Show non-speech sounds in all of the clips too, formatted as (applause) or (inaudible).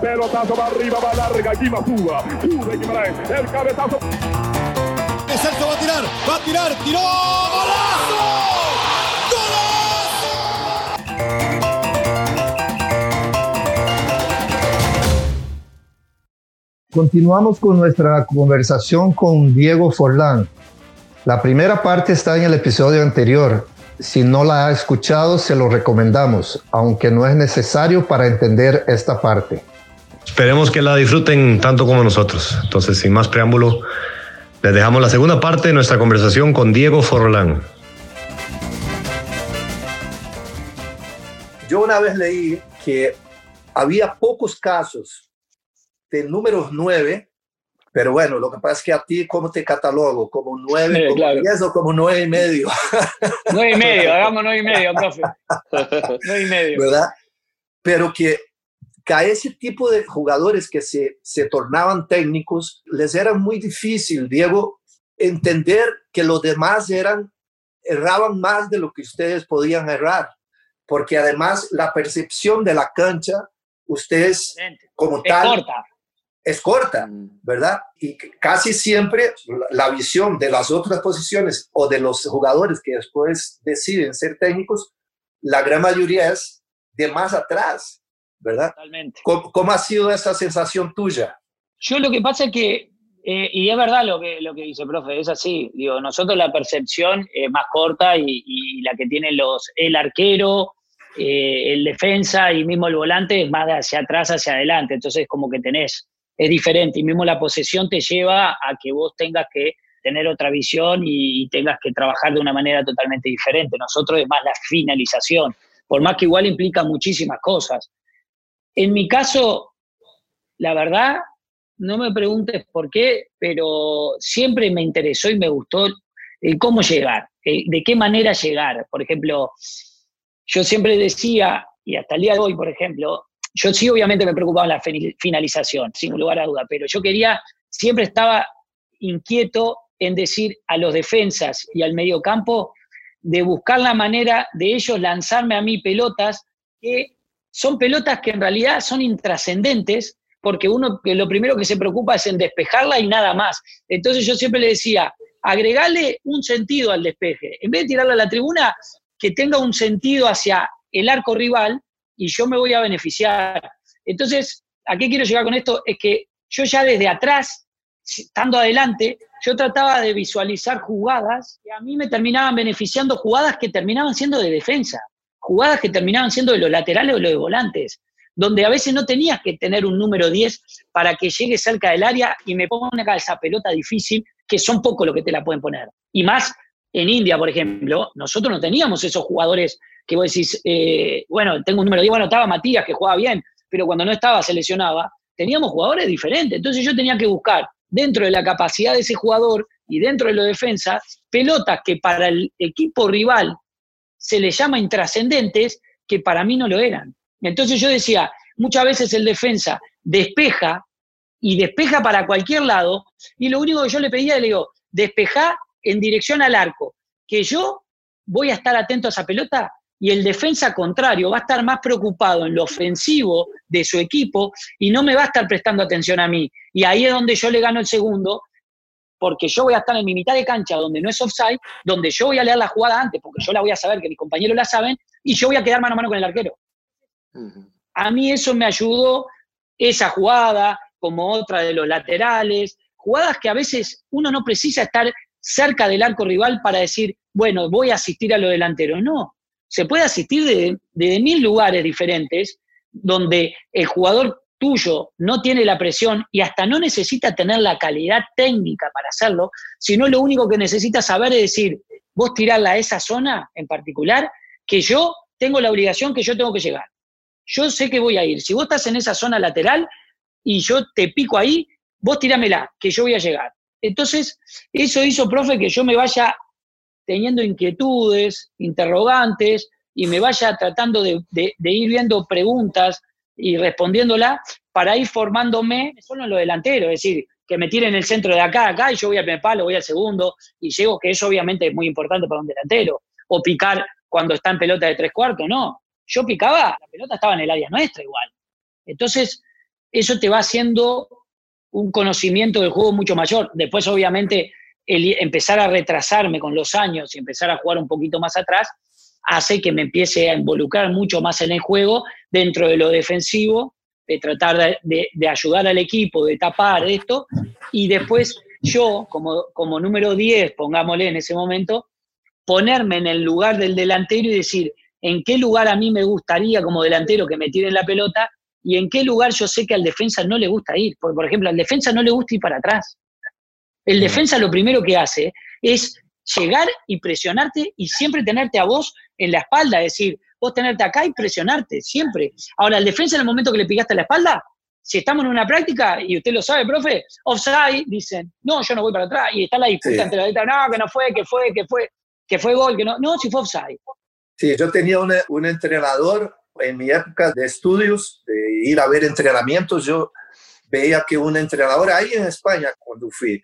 Pelotazo va arriba, va larga, aquí va Suba. Sube Guimaraes, el cabezazo. Celso va a tirar, va a tirar, tiró, golazo. Continuamos con nuestra conversación con Diego Forlán. La primera parte está en el episodio anterior. Si no la ha escuchado, se lo recomendamos, aunque no es necesario para entender esta parte. Esperemos que la disfruten tanto como nosotros. Entonces, sin más preámbulo, les dejamos la segunda parte de nuestra conversación con Diego Forlán. Yo una vez leí que había pocos casos de números 9 pero bueno, lo que pasa es que a ti, ¿cómo te catalogo? ¿Como nueve, sí, como claro. o como nueve y medio? nueve y medio, hagamos nueve y medio, profe. (laughs) nueve y medio. ¿Verdad? Pero que, que a ese tipo de jugadores que se, se tornaban técnicos, les era muy difícil, Diego, entender que los demás eran, erraban más de lo que ustedes podían errar. Porque además la percepción de la cancha, ustedes como es tal... Corta es corta, ¿verdad? Y casi siempre la visión de las otras posiciones o de los jugadores que después deciden ser técnicos, la gran mayoría es de más atrás, ¿verdad? Totalmente. ¿Cómo, cómo ha sido esa sensación tuya? Yo lo que pasa es que, eh, y es verdad lo que, lo que dice profe, es así, digo, nosotros la percepción es más corta y, y la que tienen los, el arquero, eh, el defensa y mismo el volante es más de hacia atrás, hacia adelante, entonces como que tenés es diferente y mismo la posesión te lleva a que vos tengas que tener otra visión y, y, tengas que trabajar de una manera totalmente diferente. Nosotros es más la finalización, por más que igual implica muchísimas cosas. En mi caso, la verdad, no me preguntes por qué, pero siempre me interesó y me gustó el cómo llegar, de qué manera llegar. Por ejemplo, yo siempre decía, y hasta el día de hoy, por ejemplo, yo sí obviamente me preocupaba en la finalización, sin lugar a duda, pero yo quería, siempre estaba inquieto en decir a los defensas y al mediocampo de buscar la manera de ellos lanzarme a mí pelotas que son pelotas que en realidad son intrascendentes porque uno lo primero que se preocupa es en despejarla y nada más. Entonces yo siempre le decía, agregale un sentido al despeje. En vez de tirarla a la tribuna, que tenga un sentido hacia el arco rival y yo me voy a beneficiar. Entonces, ¿a qué quiero llegar con esto? Es que yo ya desde atrás, estando adelante, yo trataba de visualizar jugadas que a mí me terminaban beneficiando, jugadas que terminaban siendo de defensa, jugadas que terminaban siendo de los laterales o de los volantes, donde a veces no tenías que tener un número 10 para que llegue cerca del área y me ponga esa pelota difícil, que son pocos los que te la pueden poner. Y más en India, por ejemplo, nosotros no teníamos esos jugadores que vos decís, eh, bueno, tengo un número 10, bueno, estaba Matías que jugaba bien, pero cuando no estaba se lesionaba, teníamos jugadores diferentes. Entonces yo tenía que buscar dentro de la capacidad de ese jugador y dentro de la defensa, pelotas que para el equipo rival se le llama intrascendentes, que para mí no lo eran. Entonces yo decía, muchas veces el defensa despeja y despeja para cualquier lado, y lo único que yo le pedía, le digo, despeja en dirección al arco, que yo voy a estar atento a esa pelota y el defensa contrario va a estar más preocupado en lo ofensivo de su equipo y no me va a estar prestando atención a mí. Y ahí es donde yo le gano el segundo, porque yo voy a estar en mi mitad de cancha donde no es offside, donde yo voy a leer la jugada antes, porque yo la voy a saber, que mis compañeros la saben, y yo voy a quedar mano a mano con el arquero. A mí eso me ayudó, esa jugada, como otra de los laterales, jugadas que a veces uno no precisa estar cerca del arco rival para decir, bueno, voy a asistir a los delanteros. No, se puede asistir de, de, mil lugares diferentes donde el jugador tuyo no tiene la presión y hasta no necesita tener la calidad técnica para hacerlo, sino lo único que necesita saber es decir, vos tirarla a esa zona en particular, que yo tengo la obligación que yo tengo que llegar. Yo sé que voy a ir. Si vos estás en esa zona lateral y yo te pico ahí, vos tirámela, que yo voy a llegar. Entonces, eso hizo, profe, que yo me vaya teniendo inquietudes, interrogantes, y me vaya tratando de, de, de ir viendo preguntas y respondiéndola para ir formándome solo en lo delantero, es decir, que me tiren el centro de acá, acá, y yo voy al primer palo, voy al segundo, y llego, que eso obviamente es muy importante para un delantero, o picar cuando está en pelota de tres cuartos, no. Yo picaba, la pelota estaba en el área nuestra igual. Entonces, eso te va haciendo un conocimiento del juego mucho mayor. Después, obviamente, el empezar a retrasarme con los años y empezar a jugar un poquito más atrás, hace que me empiece a involucrar mucho más en el juego dentro de lo defensivo, de tratar de, ayudar al equipo, de tapar esto, y después yo, como, como número 10, pongámosle en ese momento, ponerme en el lugar del delantero y decir, en qué lugar a mí me gustaría como delantero que me tiren la pelota y en qué lugar yo sé que al defensa no le gusta ir. Porque, por ejemplo, al defensa no le gusta ir para atrás. El defensa lo primero que hace es llegar y presionarte y siempre tenerte a vos en la espalda, es decir, vos tenerte acá y presionarte, siempre. Ahora, el defensa en el momento que le picaste la espalda, si estamos en una práctica, y usted lo sabe, profe, offside, dicen, no, yo no voy para atrás, y está la disputa entre la letra, no, que no fue, que fue, que fue, que fue gol, que no, no, si fue offside. Sí, yo tenía un entrenador en mi época de estudios, de ir a ver entrenamientos, yo veía que un entrenador ahí en España, cuando fui,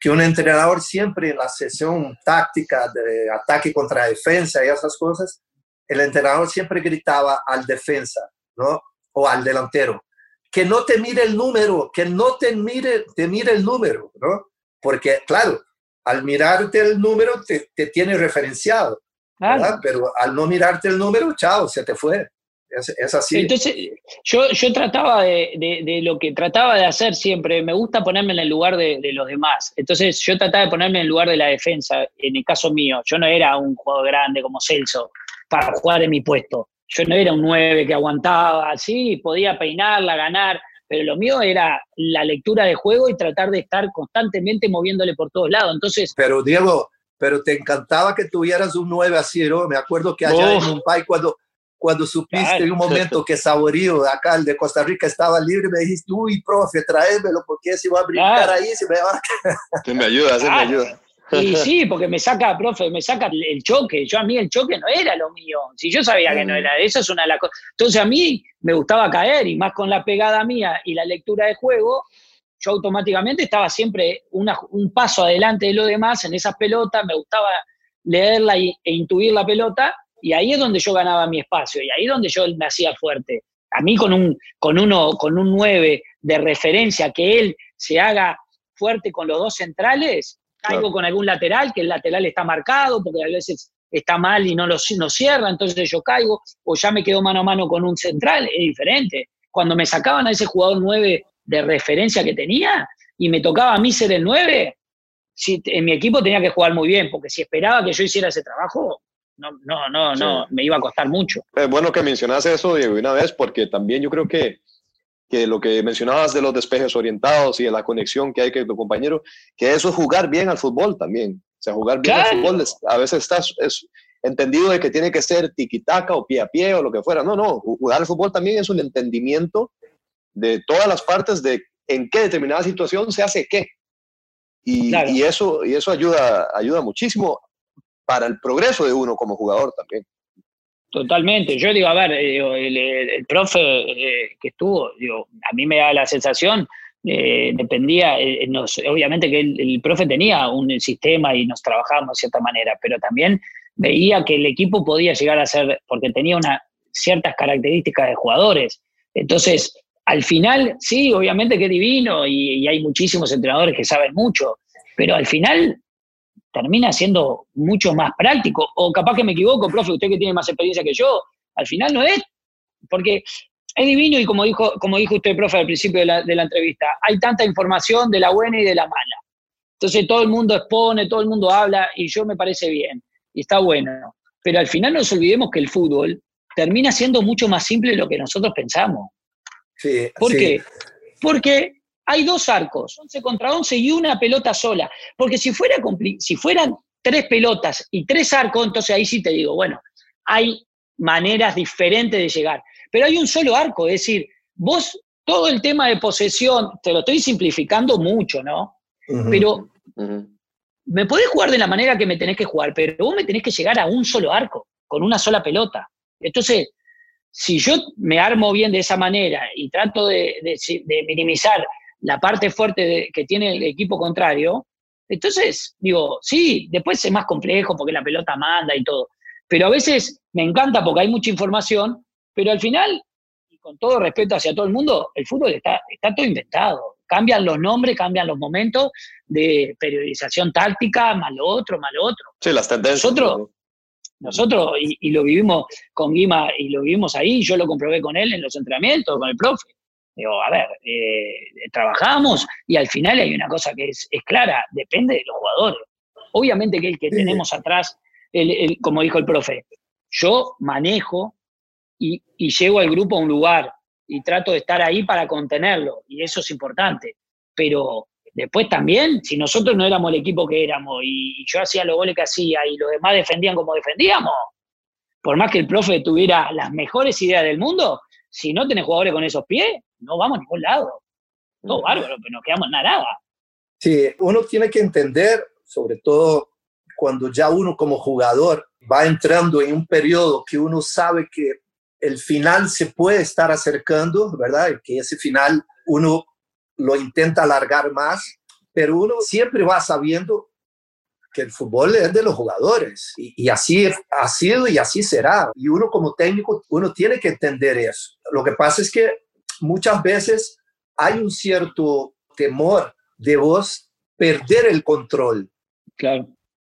que un entrenador siempre en la sesión táctica de ataque contra defensa y esas cosas, el entrenador siempre gritaba al defensa, ¿no? O al delantero, que no te mire el número, que no te mire, te mire el número, ¿no? Porque, claro, al mirarte el número te, te tiene referenciado, ¿verdad? Pero al no mirarte el número, chao, se te fue. Es, así. Entonces, yo, yo trataba de, de, lo que trataba de hacer siempre, me gusta ponerme en el lugar de, de, los demás. Entonces, yo trataba de ponerme en el lugar de la defensa, en el caso mío. Yo no era un jugador grande como Celso para jugar en mi puesto. Yo no era un 9 que aguantaba, así, podía peinarla, ganar, pero lo mío era la lectura de juego y tratar de estar constantemente moviéndole por todos lados. Entonces. Pero Diego, pero te encantaba que tuvieras un 9 así, ¿no? Me acuerdo que allá en un país cuando cuando supiste en un momento que Saborío, acá el de Costa Rica, estaba libre, me dijiste, uy, profe, tráemelo, porque si va a brincar ahí, se me va a... me ayuda, se me ayuda. Y (laughs) sí, porque me saca, profe, me saca el choque. Yo a mí el choque no era lo mío. Si yo sabía que no era, eso es una de las cosas. Entonces a mí me gustaba caer y más con la pegada mía y la lectura de juego, yo automáticamente estaba siempre un paso adelante de lo demás en esas pelotas, me gustaba leerla e intuir la pelota y ahí es donde yo ganaba mi espacio y ahí es donde yo me hacía fuerte. A mí con un, con uno, con un 9 de referencia, que él se haga fuerte con los dos centrales, caigo con algún lateral, que el lateral está marcado, porque a veces está mal y no lo no cierra, entonces yo caigo, o ya me quedo mano a mano con un central, es diferente. Cuando me sacaban a ese jugador 9 de referencia que tenía y me tocaba a mí ser el 9, si, en mi equipo tenía que jugar muy bien, porque si esperaba que yo hiciera ese trabajo, no, no, no, no, me iba a costar mucho. Es bueno que mencionas eso, Diego, una vez, porque también yo creo que, que lo que mencionabas de los despejes orientados y de la conexión que hay con tu compañero, que eso es jugar bien al fútbol también. O sea, jugar bien al fútbol a veces estás es entendido de que tiene que ser tiquitaca o pie a pie o lo que fuera. No, no, jugar al fútbol también es un entendimiento de todas las partes de en qué determinada situación se hace qué. Y, y, eso, y eso ayuda, ayuda muchísimo para el progreso de uno como jugador también. Totalmente. Yo digo, a ver, eh, el, profe eh, que estuvo, a mí me da la sensación, eh, dependía, obviamente que el, profe tenía un sistema y nos trabajábamos de cierta manera, pero también veía que el equipo podía llegar a ser, porque tenía una, ciertas características de jugadores. Entonces, al final, sí, obviamente que es divino y hay muchísimos entrenadores que saben mucho, pero al final termina siendo mucho más práctico. O capaz que me equivoco, profe, usted que tiene más experiencia que yo, al final no es, porque es divino y como dijo, como dijo usted, profe, al principio de la, de la entrevista, hay tanta información de la buena y de la mala. Entonces todo el mundo expone, todo el mundo habla y yo me parece bien y está bueno. Pero al final no nos olvidemos que el fútbol termina siendo mucho más simple de lo que nosotros pensamos. Sí, ¿Por qué? Porque hay dos arcos, 11 contra 11 y una pelota sola. Porque si, fuera si fueran tres pelotas y tres arcos, entonces ahí sí te digo, bueno, hay maneras diferentes de llegar. Pero hay un solo arco, es decir, vos todo el tema de posesión, te lo estoy simplificando mucho, ¿no? Pero me podés jugar de la manera que me tenés que jugar, pero vos me tenés que llegar a un solo arco, con una sola pelota. Entonces, si yo me armo bien de esa manera y trato de minimizar la parte fuerte que tiene el equipo contrario, entonces, digo, sí, después es más complejo porque la pelota manda y todo, pero a veces me encanta porque hay mucha información, pero al final, con todo respeto hacia todo el mundo, el fútbol está, está todo inventado. Cambian los nombres, cambian los momentos de periodización táctica, lo otro, lo otro. Sí, las tendencias. Nosotros, nosotros y, lo vivimos con Guima y lo vivimos ahí, yo lo comprobé con él en los entrenamientos, con el profe. Digo, a ver, eh, trabajamos y al final hay una cosa que es, es, clara, depende de los jugadores. Obviamente que el que tenemos atrás, el, como dijo el profe, yo manejo y, y llego al grupo a un lugar y trato de estar ahí para contenerlo y eso es importante. Pero Después también, si nosotros no éramos el equipo que éramos y yo hacía los goles que hacía y los demás defendían como defendíamos, por más que el profe tuviera las mejores ideas del mundo, si no tenés jugadores con esos pies, no vamos a ningún lado. Todo bárbaro, pero no quedamos nada. Sí, uno tiene que entender, sobre todo cuando ya uno como jugador va entrando en un periodo que uno sabe que el final se puede estar acercando, ¿verdad? Y que ese final uno lo intenta alargar más, pero uno siempre va sabiendo que el fútbol es de los jugadores y, así ha sido y así será. Y uno como técnico, uno tiene que entender eso. Lo que pasa es que muchas veces hay un cierto temor de vos perder el control. Claro.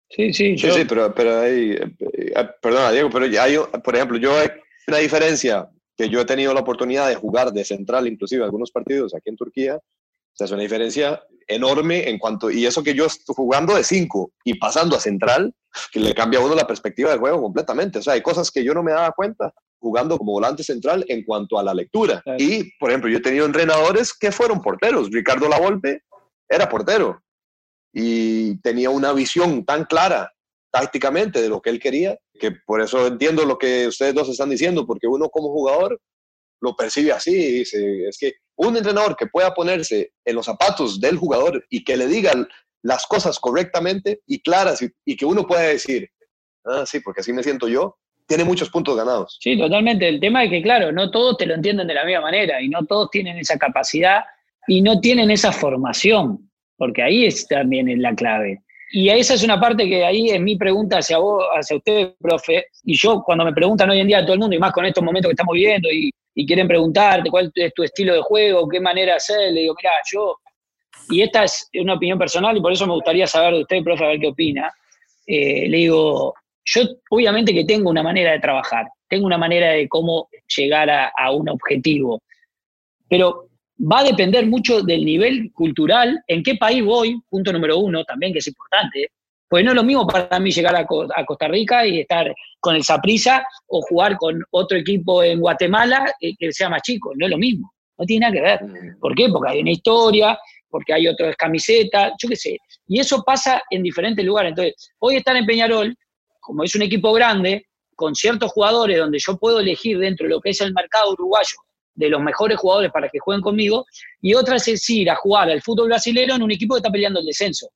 Sí, sí, sí, sí pero, pero hay, eh, eh, perdona Diego, pero hay, por ejemplo, yo hay una diferencia que yo he tenido la oportunidad de jugar de central, inclusive algunos partidos aquí en Turquía, o sea, es una diferencia enorme en cuanto, y eso que yo estoy jugando de 5 y pasando a central, que le cambia a uno la perspectiva del juego completamente. O sea, hay cosas que yo no me daba cuenta jugando como volante central en cuanto a la lectura. Y, por ejemplo, yo he tenido entrenadores que fueron porteros. Ricardo Lavolpe era portero y tenía una visión tan clara tácticamente de lo que él quería, que por eso entiendo lo que ustedes dos están diciendo, porque uno como jugador lo percibe así y dice, es que un entrenador que pueda ponerse en los zapatos del jugador y que le digan las cosas correctamente y claras y, que uno pueda decir, ah, sí, porque así me siento yo, tiene muchos puntos ganados. Sí, totalmente. El tema es que, claro, no todos te lo entienden de la misma manera y no todos tienen esa capacidad y no tienen esa formación, porque ahí es también la clave. Y esa es una parte que ahí es mi pregunta hacia vos, hacia usted, profe. Y yo, cuando me preguntan hoy en día a todo el mundo, y más con estos momentos que estamos viviendo, y, quieren preguntarte cuál es tu estilo de juego, qué manera hacer, le digo, mira, yo. Y esta es una opinión personal, y por eso me gustaría saber de usted, profe, a ver qué opina. Eh, le digo, yo obviamente que tengo una manera de trabajar, tengo una manera de cómo llegar a, a un objetivo. Pero va a depender mucho del nivel cultural, en qué país voy, punto número uno también, que es importante, pues no es lo mismo para mí llegar a, Costa Rica y estar con el Saprisa o jugar con otro equipo en Guatemala eh, que sea más chico, no es lo mismo, no tiene nada que ver. Mm. ¿Por qué? Porque hay una historia, porque hay otras camisetas, yo qué sé. Y eso pasa en diferentes lugares. Entonces, hoy estar en Peñarol, como es un equipo grande, con ciertos jugadores donde yo puedo elegir dentro de lo que es el mercado uruguayo de los mejores jugadores para que jueguen conmigo, y otra es ir a jugar al fútbol brasileño en un equipo que está peleando el descenso,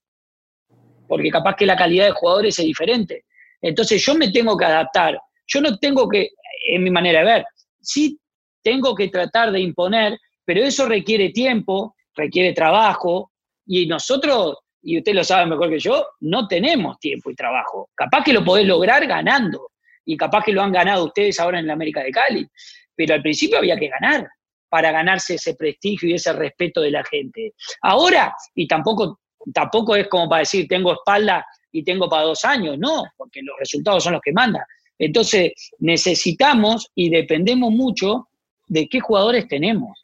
porque capaz que la calidad de jugadores es diferente. Entonces yo me tengo que adaptar, yo no tengo que, en mi manera de ver, sí tengo que tratar de imponer, pero eso requiere tiempo, requiere trabajo, y nosotros, y usted lo sabe mejor que yo, no tenemos tiempo y trabajo. Capaz que lo podés lograr ganando, y capaz que lo han ganado ustedes ahora en la América de Cali, pero al principio había que ganar para ganarse ese prestigio y ese respeto de la gente. Ahora, y tampoco, tampoco es como para decir tengo espalda y tengo para dos años, no, porque los resultados son los que mandan. Entonces, necesitamos y dependemos mucho de qué jugadores tenemos.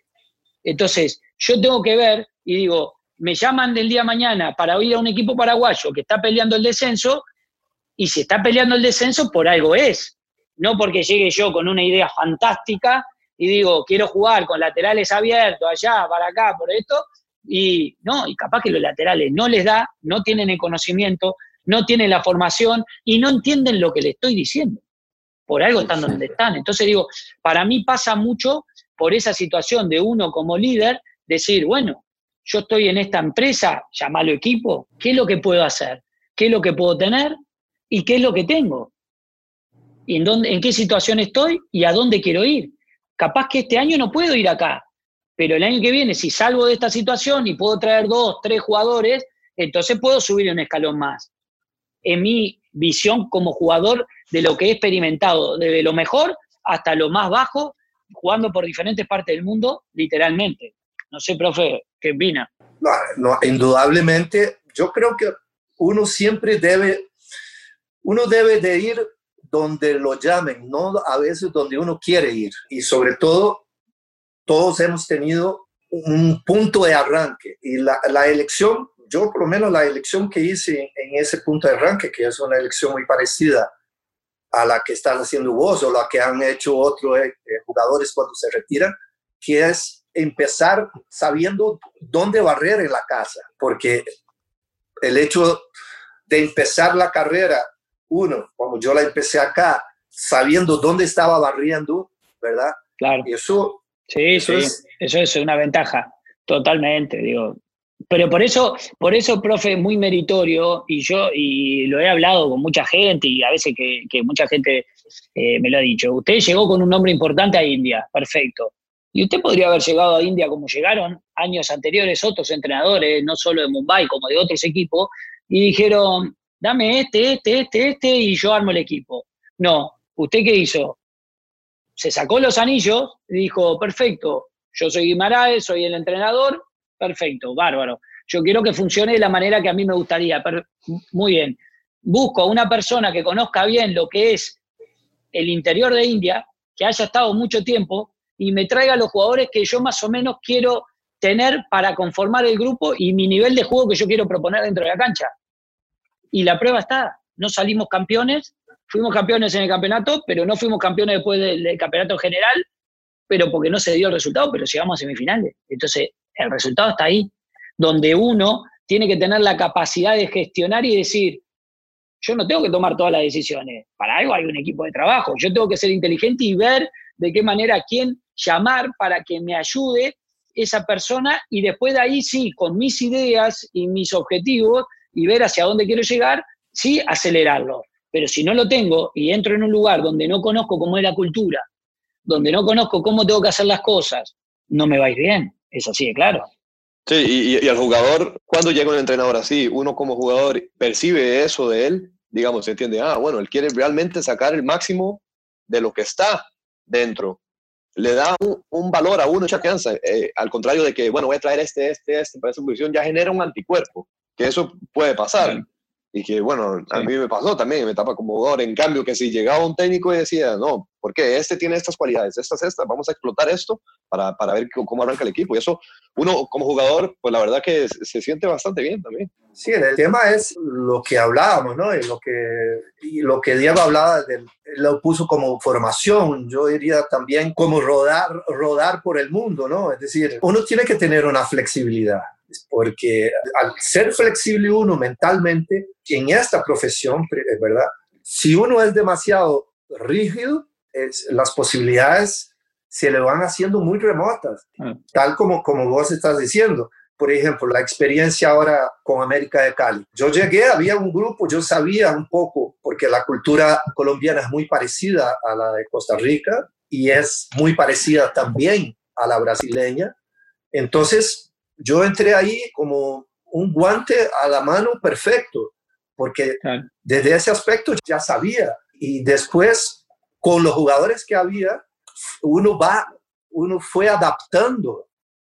Entonces, yo tengo que ver y digo, me llaman del día de mañana para ir a un equipo paraguayo que está peleando el descenso, y si está peleando el descenso, por algo es no porque llegue yo con una idea fantástica y digo, quiero jugar con laterales abiertos allá, para acá, por esto, y no, y capaz que los laterales no les da, no tienen el conocimiento, no tienen la formación y no entienden lo que le estoy diciendo. Por algo están donde están. Entonces digo, para mí pasa mucho por esa situación de uno como líder, decir, bueno, yo estoy en esta empresa, llamarlo equipo, ¿qué es lo que puedo hacer? ¿Qué es lo que puedo tener? ¿Y qué es lo que tengo? y en, dónde, en qué situación estoy y a dónde quiero ir. Capaz que este año no puedo ir acá, pero el año que viene, si salgo de esta situación y puedo traer dos, tres jugadores, entonces puedo subir un escalón más. En mi visión como jugador de lo que he experimentado, desde lo mejor hasta lo más bajo, jugando por diferentes partes del mundo, literalmente. No sé, profe, ¿qué opina? No, indudablemente, yo creo que uno siempre debe, uno debe de ir donde lo llamen, no a veces donde uno quiere ir. Y sobre todo, todos hemos tenido un punto de arranque. Y la, la elección, yo por lo menos la elección que hice en ese punto de arranque, que es una elección muy parecida a la que estás haciendo vos o la que han hecho otros eh, jugadores cuando se retiran, que es empezar sabiendo dónde barrer en la casa, porque el hecho de empezar la carrera, uno, como yo la empecé acá, sabiendo dónde estaba barriendo, ¿verdad? Claro. Y eso, sí, sí, eso es una ventaja, totalmente, digo. Pero por eso, por eso, profe, es muy meritorio, y yo, y lo he hablado con mucha gente, y a veces que, mucha gente eh, me lo ha dicho, usted llegó con un nombre importante a India, perfecto. Y usted podría haber llegado a India como llegaron años anteriores otros entrenadores, no solo de Mumbai, como de otros equipos, y dijeron, dame este, este, este, este, y yo armo el equipo. No, ¿usted qué hizo? Se sacó los anillos y dijo, perfecto, yo soy Guimaraes, soy el entrenador, perfecto, bárbaro. Yo quiero que funcione de la manera que a mí me gustaría. Pero, muy bien. Busco a una persona que conozca bien lo que es el interior de India, que haya estado mucho tiempo, y me traiga los jugadores que yo más o menos quiero tener para conformar el grupo y mi nivel de juego que yo quiero proponer dentro de la cancha. Y la prueba está, no salimos campeones, fuimos campeones en el campeonato, pero no fuimos campeones después del, campeonato general, pero porque no se dio el resultado, pero llegamos a semifinales. Entonces, el resultado está ahí, donde uno tiene que tener la capacidad de gestionar y decir, yo no tengo que tomar todas las decisiones, para algo hay un equipo de trabajo, yo tengo que ser inteligente y ver de qué manera quién llamar para que me ayude esa persona y después de ahí sí, con mis ideas y mis objetivos y ver hacia dónde quiero llegar, sí, acelerarlo. Pero si no lo tengo y entro en un lugar donde no conozco cómo es la cultura, donde no conozco cómo tengo que hacer las cosas, no me va a bien. Es así claro. Sí, y, y, el jugador, cuando llega un entrenador así, uno como jugador percibe eso de él, digamos, se entiende, ah, bueno, él quiere realmente sacar el máximo de lo que está dentro le da un, valor a uno, confianza, eh, al contrario de que, bueno, voy a traer este, este, este para esa posición, ya genera un anticuerpo, que eso puede pasar. Y que, bueno, a mí me pasó también en mi etapa como jugador. En cambio, que si llegaba un técnico y decía, no, porque este tiene estas cualidades, estas, estas, vamos a explotar esto para, para ver cómo arranca el equipo. Y eso, uno como jugador, pues la verdad que se, siente bastante bien también. Sí, el tema es lo que hablábamos, ¿no? Y lo que, y lo que Diego hablaba, de, lo puso como formación, yo diría también como rodar, rodar por el mundo, ¿no? Es decir, uno tiene que tener una flexibilidad porque al ser flexible uno mentalmente, en esta profesión, ¿verdad? Si uno es demasiado rígido, es, las posibilidades se le van haciendo muy remotas, ah. tal como, como vos estás diciendo. Por ejemplo, la experiencia ahora con América de Cali. Yo llegué, había un grupo, yo sabía un poco, porque la cultura colombiana es muy parecida a la de Costa Rica y es muy parecida también a la brasileña. Entonces, yo entré ahí como un guante a la mano perfecto, porque desde ese aspecto ya sabía. Y después, con los jugadores que había, uno va, uno fue adaptando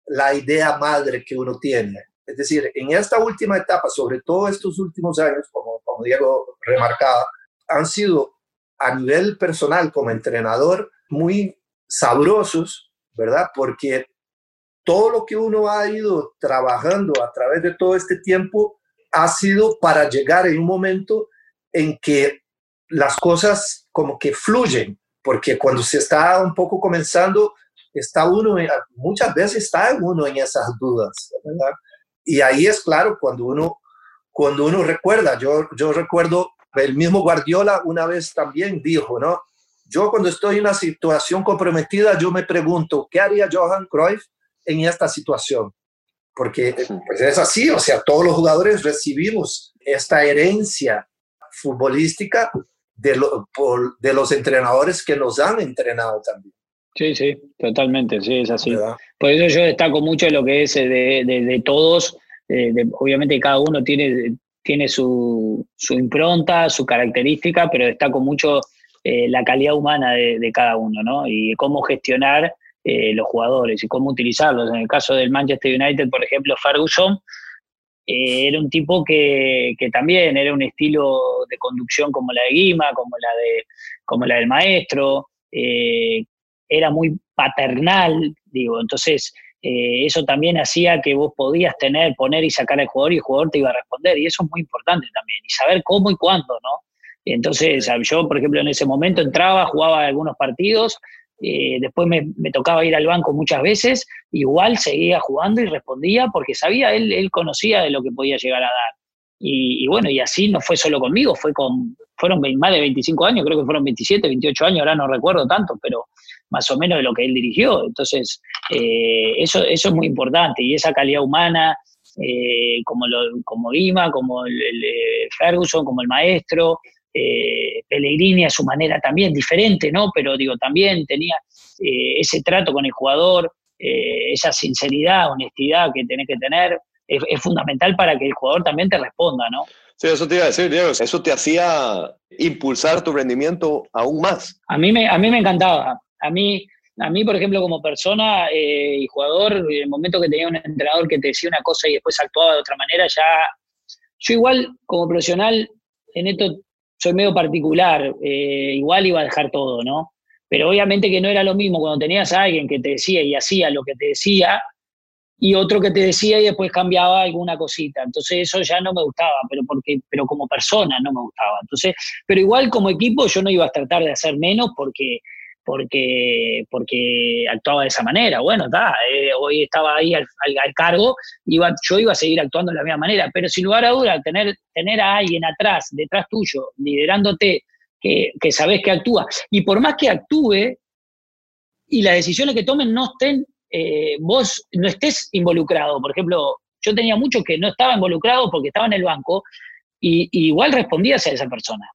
la idea madre que uno tiene. Es decir, en esta última etapa, sobre todo estos últimos años, como, como Diego remarcaba, han sido a nivel personal como entrenador muy sabrosos, ¿verdad? Porque todo lo que uno ha ido trabajando a través de todo este tiempo ha sido para llegar en un momento en que las cosas como que fluyen, porque cuando se está un poco comenzando, está uno, muchas veces está uno en esas dudas. Y ahí es claro cuando uno, cuando uno recuerda, yo, yo recuerdo, el mismo Guardiola una vez también dijo, ¿no? Yo cuando estoy en una situación comprometida, yo me pregunto, ¿qué haría Johan Cruyff en esta situación, porque pues es así, o sea, todos los jugadores recibimos esta herencia futbolística de, de los entrenadores que nos han entrenado también. Sí, sí, totalmente, sí, es así. Por eso yo destaco mucho lo que es de, de, todos, obviamente cada uno tiene, tiene su, su, impronta, su característica, pero destaco mucho eh, la calidad humana de, cada uno, ¿no? Y cómo gestionar eh, los jugadores y cómo utilizarlos. En el caso del Manchester United, por ejemplo, Ferguson eh, era un tipo que, también era un estilo de conducción como la de Guima, como la, de, como la del maestro, era muy paternal, digo, entonces eso también hacía que vos podías tener, poner y sacar al jugador y el jugador te iba a responder, y eso es muy importante también, y saber cómo y cuándo, ¿no? Entonces, yo, por ejemplo, en ese momento entraba, jugaba algunos partidos, eh, después me, tocaba ir al banco muchas veces, igual seguía jugando y respondía porque sabía, él, él conocía de lo que podía llegar a dar. Y, bueno, y así no fue solo conmigo, fue con, fueron más de 25 años, creo que fueron 27, 28 años, ahora no recuerdo tanto, pero más o menos de lo que él dirigió. Entonces, eh, eso, eso es muy importante y esa calidad humana, eh, como, lo, como Lima, como el, Ferguson, como el maestro, eh, Pellegrini a su manera también diferente, ¿no? Pero digo, también tenía eh, ese trato con el jugador, eh, esa sinceridad, honestidad que tenés que tener, es, fundamental para que el jugador también te responda, ¿no? Sí, eso te iba a decir, Diego, eso te hacía impulsar tu rendimiento aún más. A mí me, a mí me encantaba. A mí, a mí, por ejemplo, como persona y jugador, en el momento que tenía un entrenador que te decía una cosa y después actuaba de otra manera, ya yo igual como profesional en esto soy medio particular, eh, igual iba a dejar todo, ¿no? Pero obviamente que no era lo mismo cuando tenías a alguien que te decía y hacía lo que te decía y otro que te decía y después cambiaba alguna cosita. Entonces eso ya no me gustaba, pero, porque, pero como persona no me gustaba. Entonces, pero igual como equipo yo no iba a tratar de hacer menos porque porque, porque actuaba de esa manera. Bueno, está, eh, hoy estaba ahí al, cargo, iba, yo iba a seguir actuando de la misma manera, pero sin lugar a duda, tener, tener a alguien atrás, detrás tuyo, liderándote, que, que sabes que actúa, y por más que actúe y las decisiones que tomen no estén, eh, vos no estés involucrado. Por ejemplo, yo tenía mucho que no estaba involucrado porque estaba en el banco y, y igual respondías a esa persona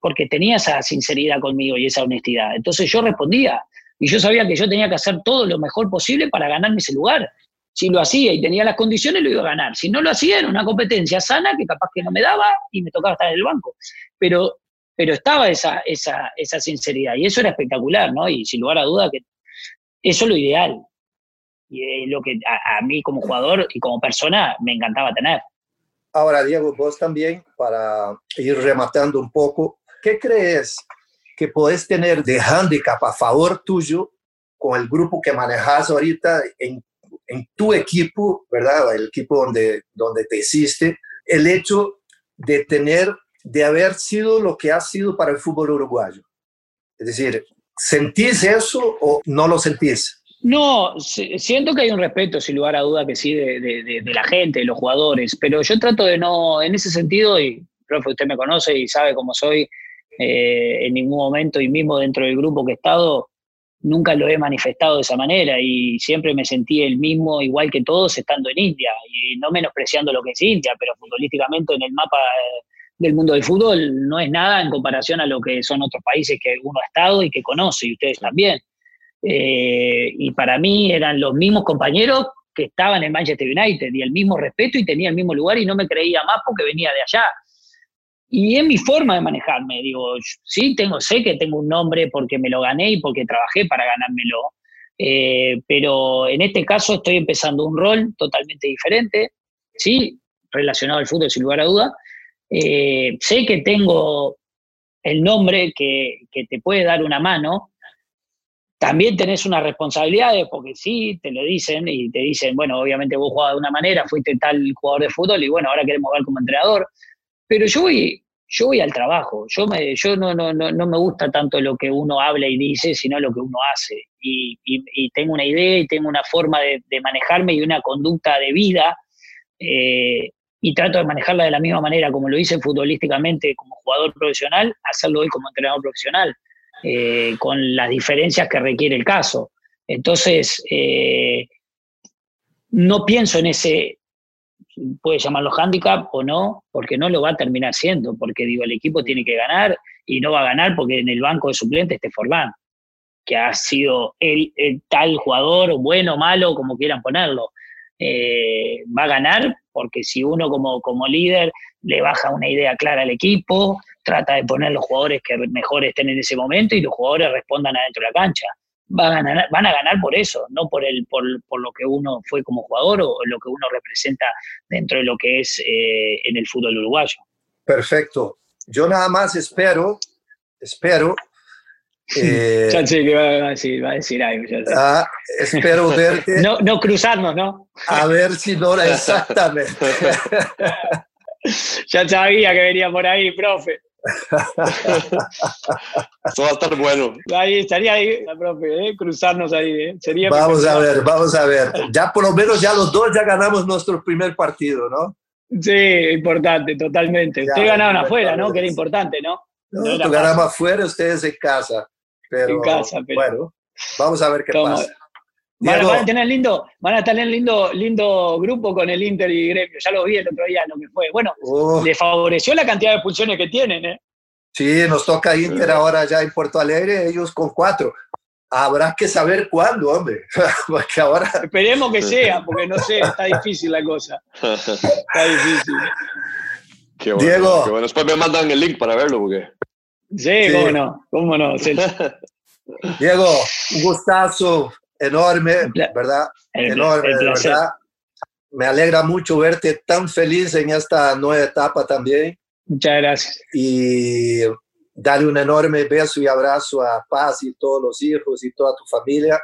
porque tenía esa sinceridad conmigo y esa honestidad. Entonces yo respondía y yo sabía que yo tenía que hacer todo lo mejor posible para ganarme ese lugar. Si lo hacía y tenía las condiciones, lo iba a ganar. Si no lo hacía, era una competencia sana que capaz que no me daba y me tocaba estar en el banco. Pero, pero estaba esa, esa, esa sinceridad y eso era espectacular, ¿no? Y sin lugar a duda que eso es lo ideal. Y es lo que a, mí como jugador y como persona me encantaba tener. Ahora, Diego, vos también, para ir rematando un poco, ¿qué crees que puedes tener de handicap a favor tuyo con el grupo que manejas ahorita en, en tu equipo, ¿verdad? El equipo donde, donde te hiciste, el hecho de tener, de haber sido lo que has sido para el fútbol uruguayo. Es decir, ¿sentís eso o no lo sentís? No, siento que hay un respeto, sin lugar a duda que sí, de, de, de, la gente, de los jugadores, pero yo trato de no, en ese sentido, y profe, usted me conoce y sabe cómo soy, eh, en ningún momento y mismo dentro del grupo que he estado, nunca lo he manifestado de esa manera y siempre me sentí el mismo, igual que todos, estando en India y no menospreciando lo que es India, pero futbolísticamente en el mapa eh, del mundo del fútbol no es nada en comparación a lo que son otros países que uno ha estado y que conoce y ustedes también. Eh, y para mí eran los mismos compañeros que estaban en Manchester United y el mismo respeto y tenía el mismo lugar y no me creía más porque venía de allá. Y es mi forma de manejarme, digo, sí, tengo, sé que tengo un nombre porque me lo gané y porque trabajé para ganármelo, eh, pero en este caso estoy empezando un rol totalmente diferente, sí, relacionado al fútbol sin lugar a duda. Eh, sé que tengo el nombre que, que, te puede dar una mano. También tenés unas responsabilidades, porque sí, te lo dicen y te dicen, bueno, obviamente vos jugabas de una manera, fuiste tal jugador de fútbol y bueno, ahora queremos ver como entrenador. Pero yo voy, yo voy al trabajo, yo, me, yo no, no, no, no, me gusta tanto lo que uno habla y dice, sino lo que uno hace. Y, y, tengo una idea y tengo una forma de, manejarme y una conducta de vida. Eh, y trato de manejarla de la misma manera como lo hice futbolísticamente como jugador profesional, hacerlo hoy como entrenador profesional, eh, con las diferencias que requiere el caso. Entonces, eh, no pienso en ese, puede llamarlo handicap o no, porque no lo va a terminar siendo, porque digo, el equipo tiene que ganar y no va a ganar porque en el banco de suplentes esté Forlán, que ha sido el, tal jugador, bueno malo, como quieran ponerlo. Eh, va a ganar porque si uno como, como líder le baja una idea clara al equipo, trata de poner los jugadores que mejor estén en ese momento y los jugadores respondan adentro de la cancha. Van a ganar, van a ganar por eso, no por, el, por, por lo que uno fue como jugador o lo que uno representa dentro de lo que es eh, en el fútbol uruguayo. Perfecto. Yo nada más espero, espero (laughs) eh, ya sé que va a decir, va a decir algo. Ah, espero (laughs) verte. no, no cruzarnos, ¿no? A ver si no la exactamente. (laughs) ya sabía que venía por ahí, profe. (laughs) Eso va a estar bueno. Ahí estaría ahí, profe, ¿eh? cruzarnos ahí. ¿eh? Sería vamos a ver, vamos a ver. Ya por lo menos ya los dos ya ganamos nuestro primer partido, ¿no? Sí, importante, totalmente. Ustedes ganaron afuera, ¿no? Que era importante, ¿no? No, no ganamos afuera, ustedes en casa. Pero, en casa, pero... bueno, vamos a ver qué pasa. Van, van, a tener lindo, van a tener lindo, lindo grupo con el Inter y Gremio. Ya lo vi el otro día lo que fue. Bueno, le favoreció la cantidad de pulsiones que tienen, ¿eh? Sí, nos toca Inter ahora ya en Puerto Alegre, ellos con cuatro. Habrá que saber cuándo, hombre. (laughs) porque ahora... Esperemos que sea, porque no sé, está difícil la cosa. Está difícil. Qué bueno, Diego. Qué bueno. Después me mandan el link para verlo, porque. Sí, sí. cómo no, cómo no. (laughs) Diego, un gustazo enorme, ¿verdad? enorme, verdad. Me alegra mucho verte tan feliz en esta nueva etapa también. Muchas gracias. Y darle un enorme beso y abrazo a Paz y todos los hijos y toda tu familia.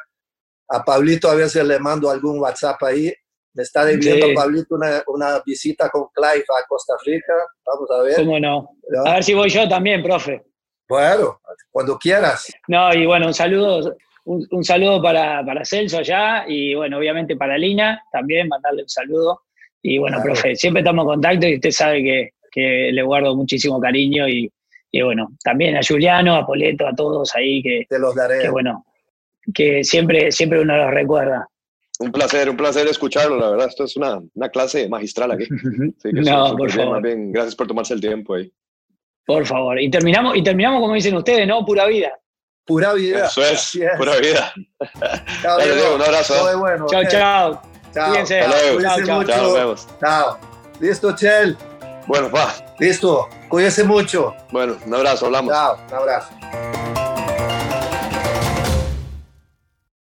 A Pablito a veces le mando algún WhatsApp ahí. Me está debiendo Pablito una, una, visita con Clive a Costa Rica. Vamos a ver. ¿Cómo no? A ver si voy yo también, profe. Bueno, cuando quieras. No, y bueno, un saludo, un, saludo para, para, Celso allá y bueno, obviamente para Lina también, mandarle un saludo. Y bueno, profe, siempre estamos en contacto y usted sabe que, que le guardo muchísimo cariño y, y, bueno, también a Juliano, a Poleto, a todos ahí que, Te los daré. que bueno, que siempre, siempre uno los recuerda. Un placer, un placer escucharlo, la verdad. Esto es una, una clase magistral aquí. (laughs) no, por favor. gracias por tomarse el tiempo ahí. Por favor. Y terminamos, y terminamos como dicen ustedes, ¿no? Pura vida. Pura vida. Eso es, pura vida. (laughs) Chao, Diego, un abrazo. Bueno, chao, chao. Chao. Cuídense. Chao, chao. Chao, nos vemos. Chao. Listo, Chel. Bueno, va. Listo. Cuídense mucho. Bueno, un abrazo, hablamos. Chao, un abrazo.